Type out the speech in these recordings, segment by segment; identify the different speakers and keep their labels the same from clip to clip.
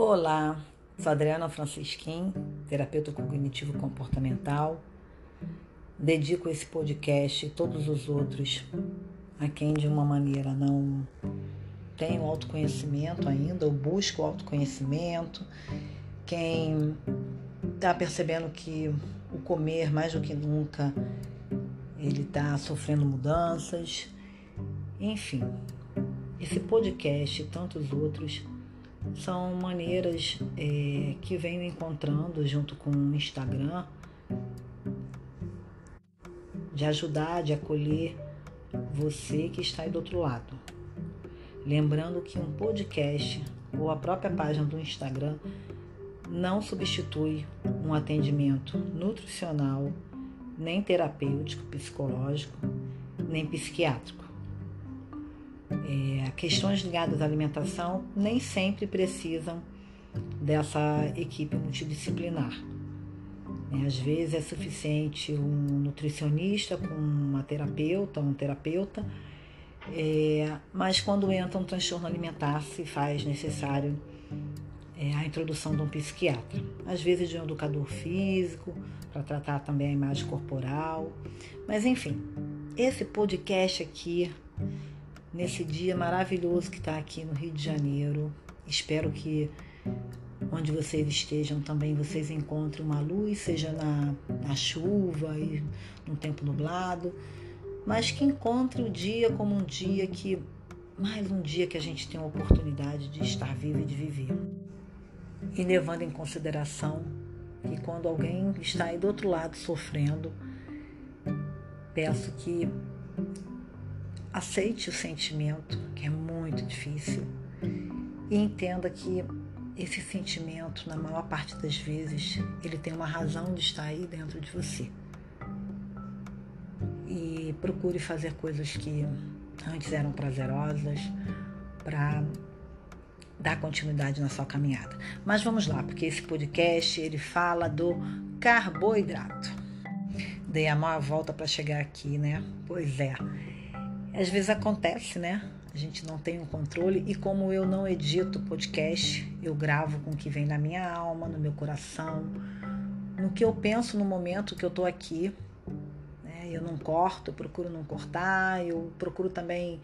Speaker 1: Olá, sou Adriana Francisquim, terapeuta cognitivo comportamental. Dedico esse podcast e todos os outros a quem de uma maneira não tem o autoconhecimento ainda ou busca o autoconhecimento, quem está percebendo que o comer mais do que nunca ele está sofrendo mudanças, enfim. Esse podcast e tantos outros são maneiras é, que venho encontrando junto com o Instagram de ajudar, de acolher você que está aí do outro lado. Lembrando que um podcast ou a própria página do Instagram não substitui um atendimento nutricional, nem terapêutico, psicológico, nem psiquiátrico. É, questões ligadas à alimentação nem sempre precisam dessa equipe multidisciplinar. É, às vezes é suficiente um nutricionista com uma terapeuta, um terapeuta, é, mas quando entra um transtorno alimentar se faz necessário é, a introdução de um psiquiatra, às vezes de um educador físico, para tratar também a imagem corporal. Mas enfim, esse podcast aqui nesse dia maravilhoso que está aqui no Rio de Janeiro. Espero que onde vocês estejam também vocês encontrem uma luz, seja na, na chuva e no tempo nublado, mas que encontre o dia como um dia que mais um dia que a gente tem a oportunidade de estar vivo e de viver. E levando em consideração que quando alguém está aí do outro lado sofrendo, peço que aceite o sentimento, que é muito difícil, e entenda que esse sentimento, na maior parte das vezes, ele tem uma razão de estar aí dentro de você. E procure fazer coisas que antes eram prazerosas para dar continuidade na sua caminhada. Mas vamos lá, porque esse podcast ele fala do carboidrato. Dei a maior volta para chegar aqui, né? Pois é. Às vezes acontece, né? A gente não tem um controle e como eu não edito podcast, eu gravo com o que vem na minha alma, no meu coração, no que eu penso no momento que eu tô aqui. Né? Eu não corto, eu procuro não cortar, eu procuro também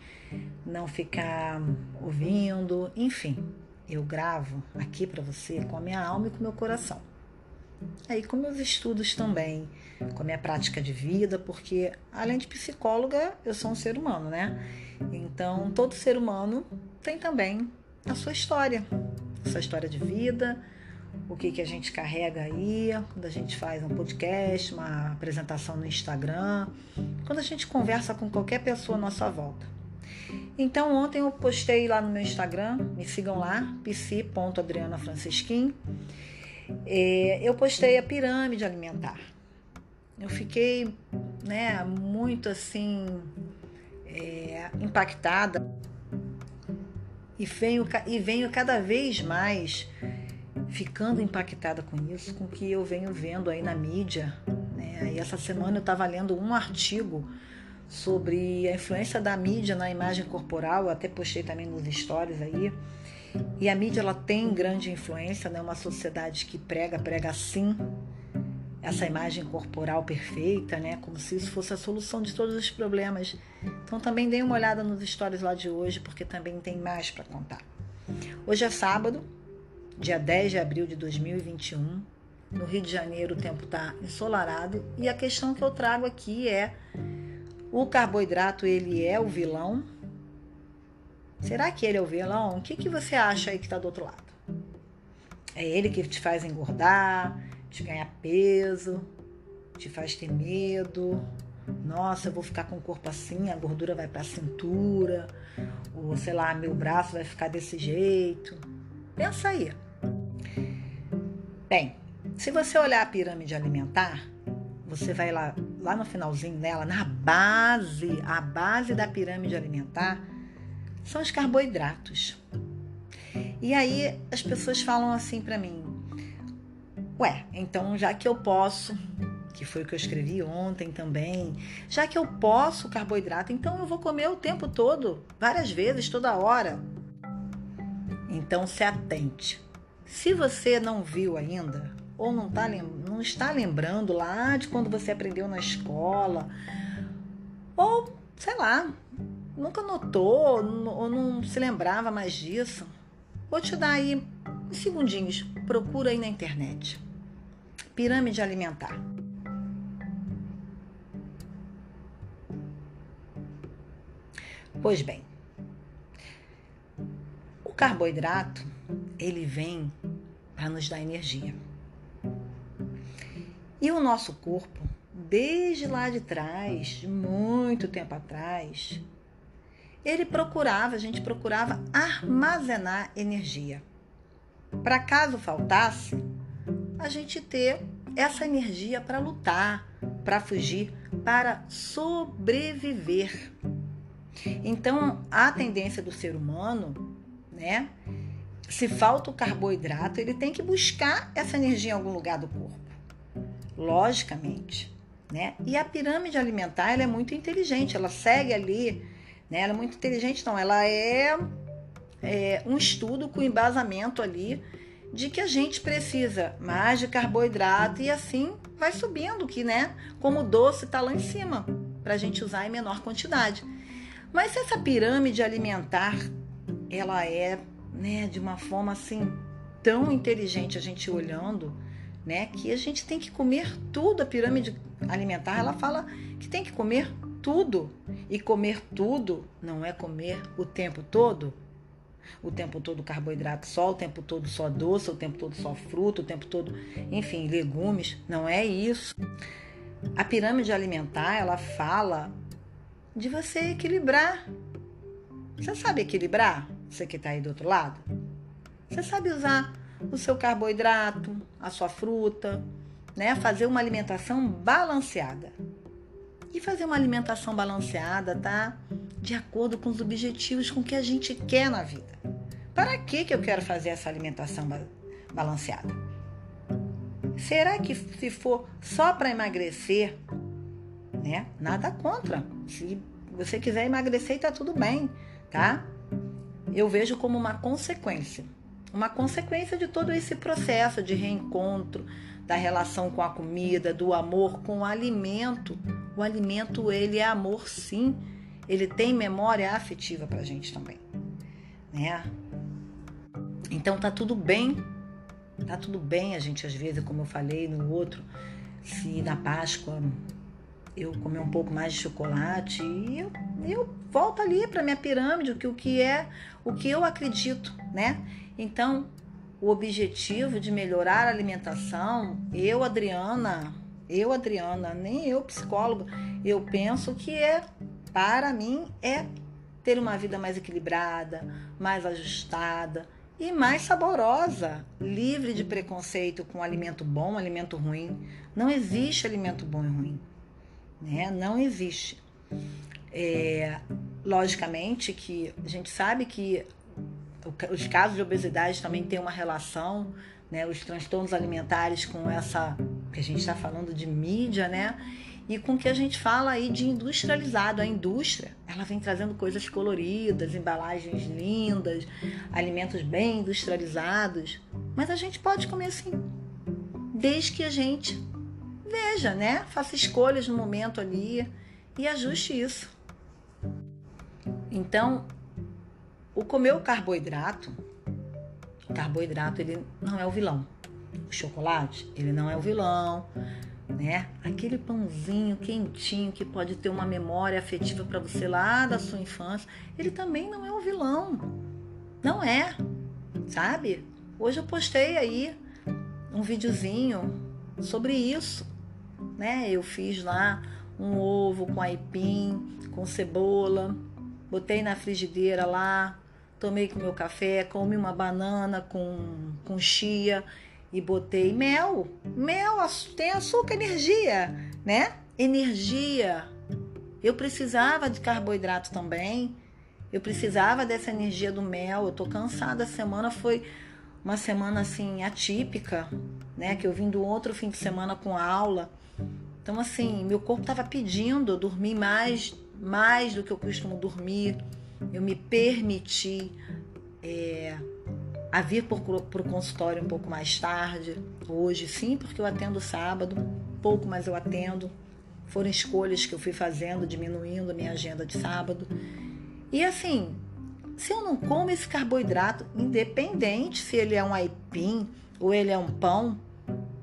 Speaker 1: não ficar ouvindo, enfim, eu gravo aqui para você com a minha alma e com o meu coração. Aí com meus estudos também, com a minha prática de vida, porque além de psicóloga, eu sou um ser humano, né? Então, todo ser humano tem também a sua história, a sua história de vida, o que, que a gente carrega aí, quando a gente faz um podcast, uma apresentação no Instagram, quando a gente conversa com qualquer pessoa à nossa volta. Então, ontem eu postei lá no meu Instagram, me sigam lá, psi.adrianafrancisquim, eu postei a pirâmide alimentar. Eu fiquei né, muito assim é, impactada e venho, e venho cada vez mais ficando impactada com isso, com o que eu venho vendo aí na mídia. Né? E essa semana eu estava lendo um artigo sobre a influência da mídia na imagem corporal, eu até postei também nos stories aí. E a mídia ela tem grande influência, né? Uma sociedade que prega, prega assim essa imagem corporal perfeita, né? Como se isso fosse a solução de todos os problemas. Então também dê uma olhada nos stories lá de hoje, porque também tem mais para contar. Hoje é sábado, dia 10 de abril de 2021. No Rio de Janeiro o tempo está ensolarado e a questão que eu trago aqui é o carboidrato ele é o vilão? Será que ele é o vilão? O que, que você acha aí que está do outro lado? É ele que te faz engordar, te ganhar peso, te faz ter medo. Nossa, eu vou ficar com o corpo assim, a gordura vai para a cintura, ou sei lá, meu braço vai ficar desse jeito. Pensa aí. Bem, se você olhar a pirâmide alimentar, você vai lá, lá no finalzinho dela, na base, a base da pirâmide alimentar, são os carboidratos. E aí as pessoas falam assim para mim: Ué, então já que eu posso, que foi o que eu escrevi ontem também, já que eu posso carboidrato, então eu vou comer o tempo todo, várias vezes, toda hora. Então se atente. Se você não viu ainda, ou não, tá, não está lembrando lá de quando você aprendeu na escola, ou sei lá, nunca notou ou não se lembrava mais disso, vou te dar aí segundinhos. Procura aí na internet. Pirâmide alimentar. Pois bem, o carboidrato ele vem para nos dar energia. E o nosso corpo, desde lá de trás, muito tempo atrás, ele procurava, a gente procurava armazenar energia. Para caso faltasse, a gente ter essa energia para lutar, para fugir, para sobreviver. Então, a tendência do ser humano, né? Se falta o carboidrato, ele tem que buscar essa energia em algum lugar do corpo. Logicamente, né? E a pirâmide alimentar, ela é muito inteligente, ela segue ali, né? Ela é muito inteligente, não, ela é, é um estudo com embasamento ali de que a gente precisa mais de carboidrato e assim vai subindo, que né, como doce está lá em cima, para a gente usar em menor quantidade. Mas se essa pirâmide alimentar, ela é né, de uma forma assim tão inteligente a gente olhando, né, que a gente tem que comer tudo. A pirâmide alimentar, ela fala que tem que comer tudo. E comer tudo não é comer o tempo todo, o tempo todo carboidrato só, o tempo todo só doce, o tempo todo só fruta, o tempo todo, enfim, legumes. Não é isso. A pirâmide alimentar, ela fala de você equilibrar. Você sabe equilibrar? Você que está aí do outro lado? Você sabe usar o seu carboidrato, a sua fruta, né? Fazer uma alimentação balanceada. E fazer uma alimentação balanceada, tá? De acordo com os objetivos com que a gente quer na vida. Para que, que eu quero fazer essa alimentação balanceada? Será que se for só para emagrecer, né? Nada contra. Se você quiser emagrecer, tá tudo bem, tá? Eu vejo como uma consequência. Uma consequência de todo esse processo de reencontro, da relação com a comida, do amor com o alimento. O alimento, ele é amor, sim. Ele tem memória afetiva pra gente também, né? Então tá tudo bem, tá tudo bem a gente às vezes, como eu falei no outro, se na Páscoa eu comer um pouco mais de chocolate e eu, eu volto ali para minha pirâmide, o que, o que é o que eu acredito, né? Então, o objetivo de melhorar a alimentação, eu, Adriana, eu, Adriana, nem eu, psicólogo, eu penso que é, para mim, é ter uma vida mais equilibrada, mais ajustada, e mais saborosa, livre de preconceito com alimento bom, alimento ruim. Não existe alimento bom e ruim, né? Não existe. É, logicamente que a gente sabe que os casos de obesidade também têm uma relação, né? Os transtornos alimentares com essa que a gente está falando de mídia, né? E com que a gente fala aí de industrializado. A indústria, ela vem trazendo coisas coloridas, embalagens lindas, alimentos bem industrializados, mas a gente pode comer assim, desde que a gente veja, né? Faça escolhas no momento ali e ajuste isso. Então, o comer o carboidrato, o carboidrato ele não é o vilão. O chocolate, ele não é o vilão né? Aquele pãozinho quentinho que pode ter uma memória afetiva para você lá da sua infância, ele também não é o vilão. Não é, sabe? Hoje eu postei aí um videozinho sobre isso, né? Eu fiz lá um ovo com aipim, com cebola, botei na frigideira lá, tomei com meu café, comi uma banana com, com chia e botei mel. Mel tem açúcar, energia, né? Energia. Eu precisava de carboidrato também. Eu precisava dessa energia do mel. Eu tô cansada. A semana foi uma semana assim atípica, né? Que eu vim do outro fim de semana com aula. Então assim, meu corpo tava pedindo, eu dormi mais, mais do que eu costumo dormir. Eu me permiti é, a vir para o consultório um pouco mais tarde. Hoje, sim, porque eu atendo sábado, pouco, mas eu atendo. Foram escolhas que eu fui fazendo, diminuindo a minha agenda de sábado. E assim, se eu não como esse carboidrato, independente se ele é um aipim ou ele é um pão,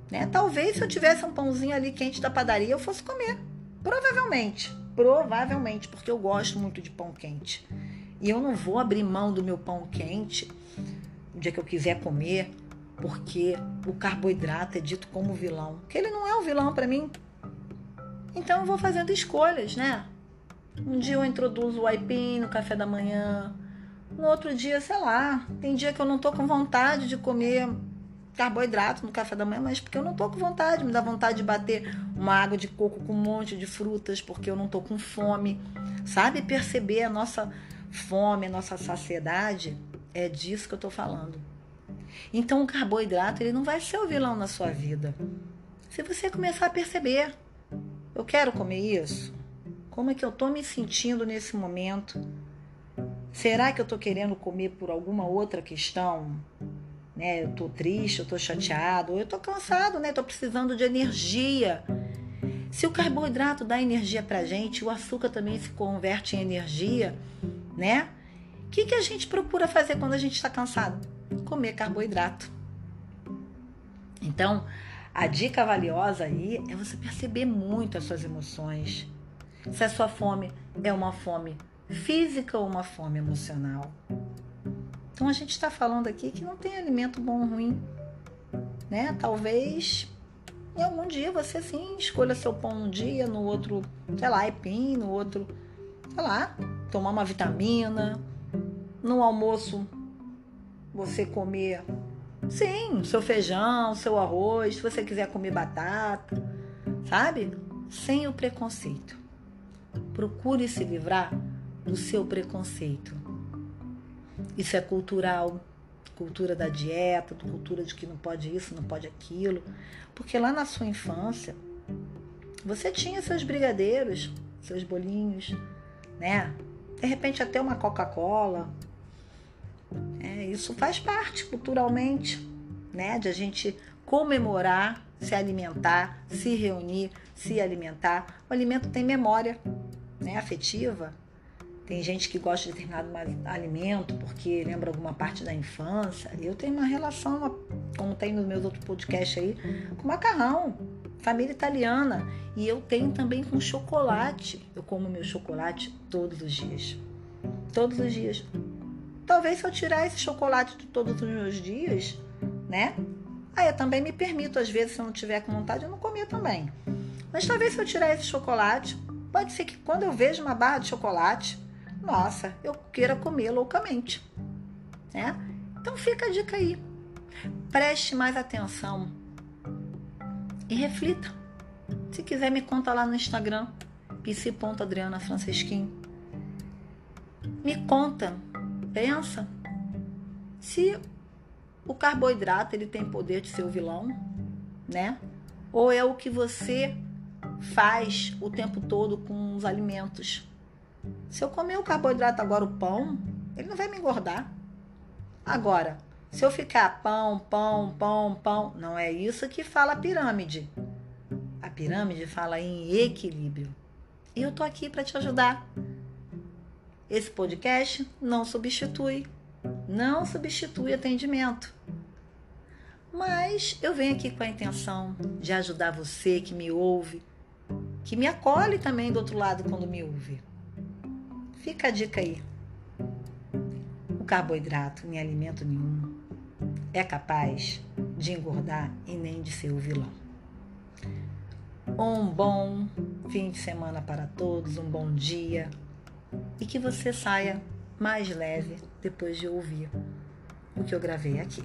Speaker 1: né? Talvez se eu tivesse um pãozinho ali quente da padaria, eu fosse comer. Provavelmente. Provavelmente, porque eu gosto muito de pão quente. E eu não vou abrir mão do meu pão quente no dia que eu quiser comer, porque o carboidrato é dito como vilão. Que ele não é um vilão para mim. Então eu vou fazendo escolhas, né? Um dia eu introduzo o aipim no café da manhã. No outro dia, sei lá, tem dia que eu não tô com vontade de comer carboidrato no café da manhã, mas porque eu não tô com vontade, me dá vontade de bater uma água de coco com um monte de frutas, porque eu não tô com fome. Sabe perceber a nossa fome, a nossa saciedade? É disso que eu tô falando. Então o carboidrato, ele não vai ser o vilão na sua vida. Se você começar a perceber, eu quero comer isso. Como é que eu tô me sentindo nesse momento? Será que eu tô querendo comer por alguma outra questão? né? Eu tô triste, eu tô chateado, eu tô cansado, né? Tô precisando de energia. Se o carboidrato dá energia pra gente, o açúcar também se converte em energia, né? Que, que a gente procura fazer quando a gente está cansado? Comer carboidrato. Então, a dica valiosa aí é você perceber muito as suas emoções. Se a sua fome é uma fome física ou uma fome emocional. Então a gente está falando aqui que não tem alimento bom ou ruim, né? Talvez em algum dia você sim escolha seu pão um dia, no outro, sei lá, aipim, no outro, sei lá, tomar uma vitamina, no almoço você comer, sim, seu feijão, seu arroz, se você quiser comer batata, sabe? Sem o preconceito. Procure se livrar do seu preconceito. Isso é cultural, cultura da dieta, cultura de que não pode isso, não pode aquilo. Porque lá na sua infância, você tinha seus brigadeiros, seus bolinhos, né? De repente até uma Coca-Cola. Isso faz parte culturalmente, né? De a gente comemorar, se alimentar, se reunir, se alimentar. O alimento tem memória né, afetiva, tem gente que gosta de determinado alimento porque lembra alguma parte da infância. Eu tenho uma relação, como tem nos meus outros podcasts aí, com macarrão, família italiana. E eu tenho também com chocolate. Eu como meu chocolate todos os dias. Todos os dias. Talvez se eu tirar esse chocolate de todos os meus dias, né? Aí eu também me permito, às vezes, se eu não tiver com vontade, eu não comer também. Mas talvez se eu tirar esse chocolate, pode ser que quando eu vejo uma barra de chocolate, nossa, eu queira comer loucamente. Né? Então fica a dica aí. Preste mais atenção e reflita. Se quiser, me conta lá no Instagram, pc.adrianafrancesquim. Me conta, pensa, se o carboidrato ele tem poder de ser o vilão, né? Ou é o que você faz o tempo todo com os alimentos se eu comer o carboidrato agora, o pão, ele não vai me engordar. Agora, se eu ficar pão, pão, pão, pão, não é isso que fala a pirâmide. A pirâmide fala em equilíbrio. E eu tô aqui para te ajudar. Esse podcast não substitui, não substitui atendimento. Mas eu venho aqui com a intenção de ajudar você que me ouve, que me acolhe também do outro lado quando me ouve. Fica a dica aí. O carboidrato, em alimento nenhum, é capaz de engordar e nem de ser o vilão. Um bom fim de semana para todos, um bom dia e que você saia mais leve depois de ouvir o que eu gravei aqui.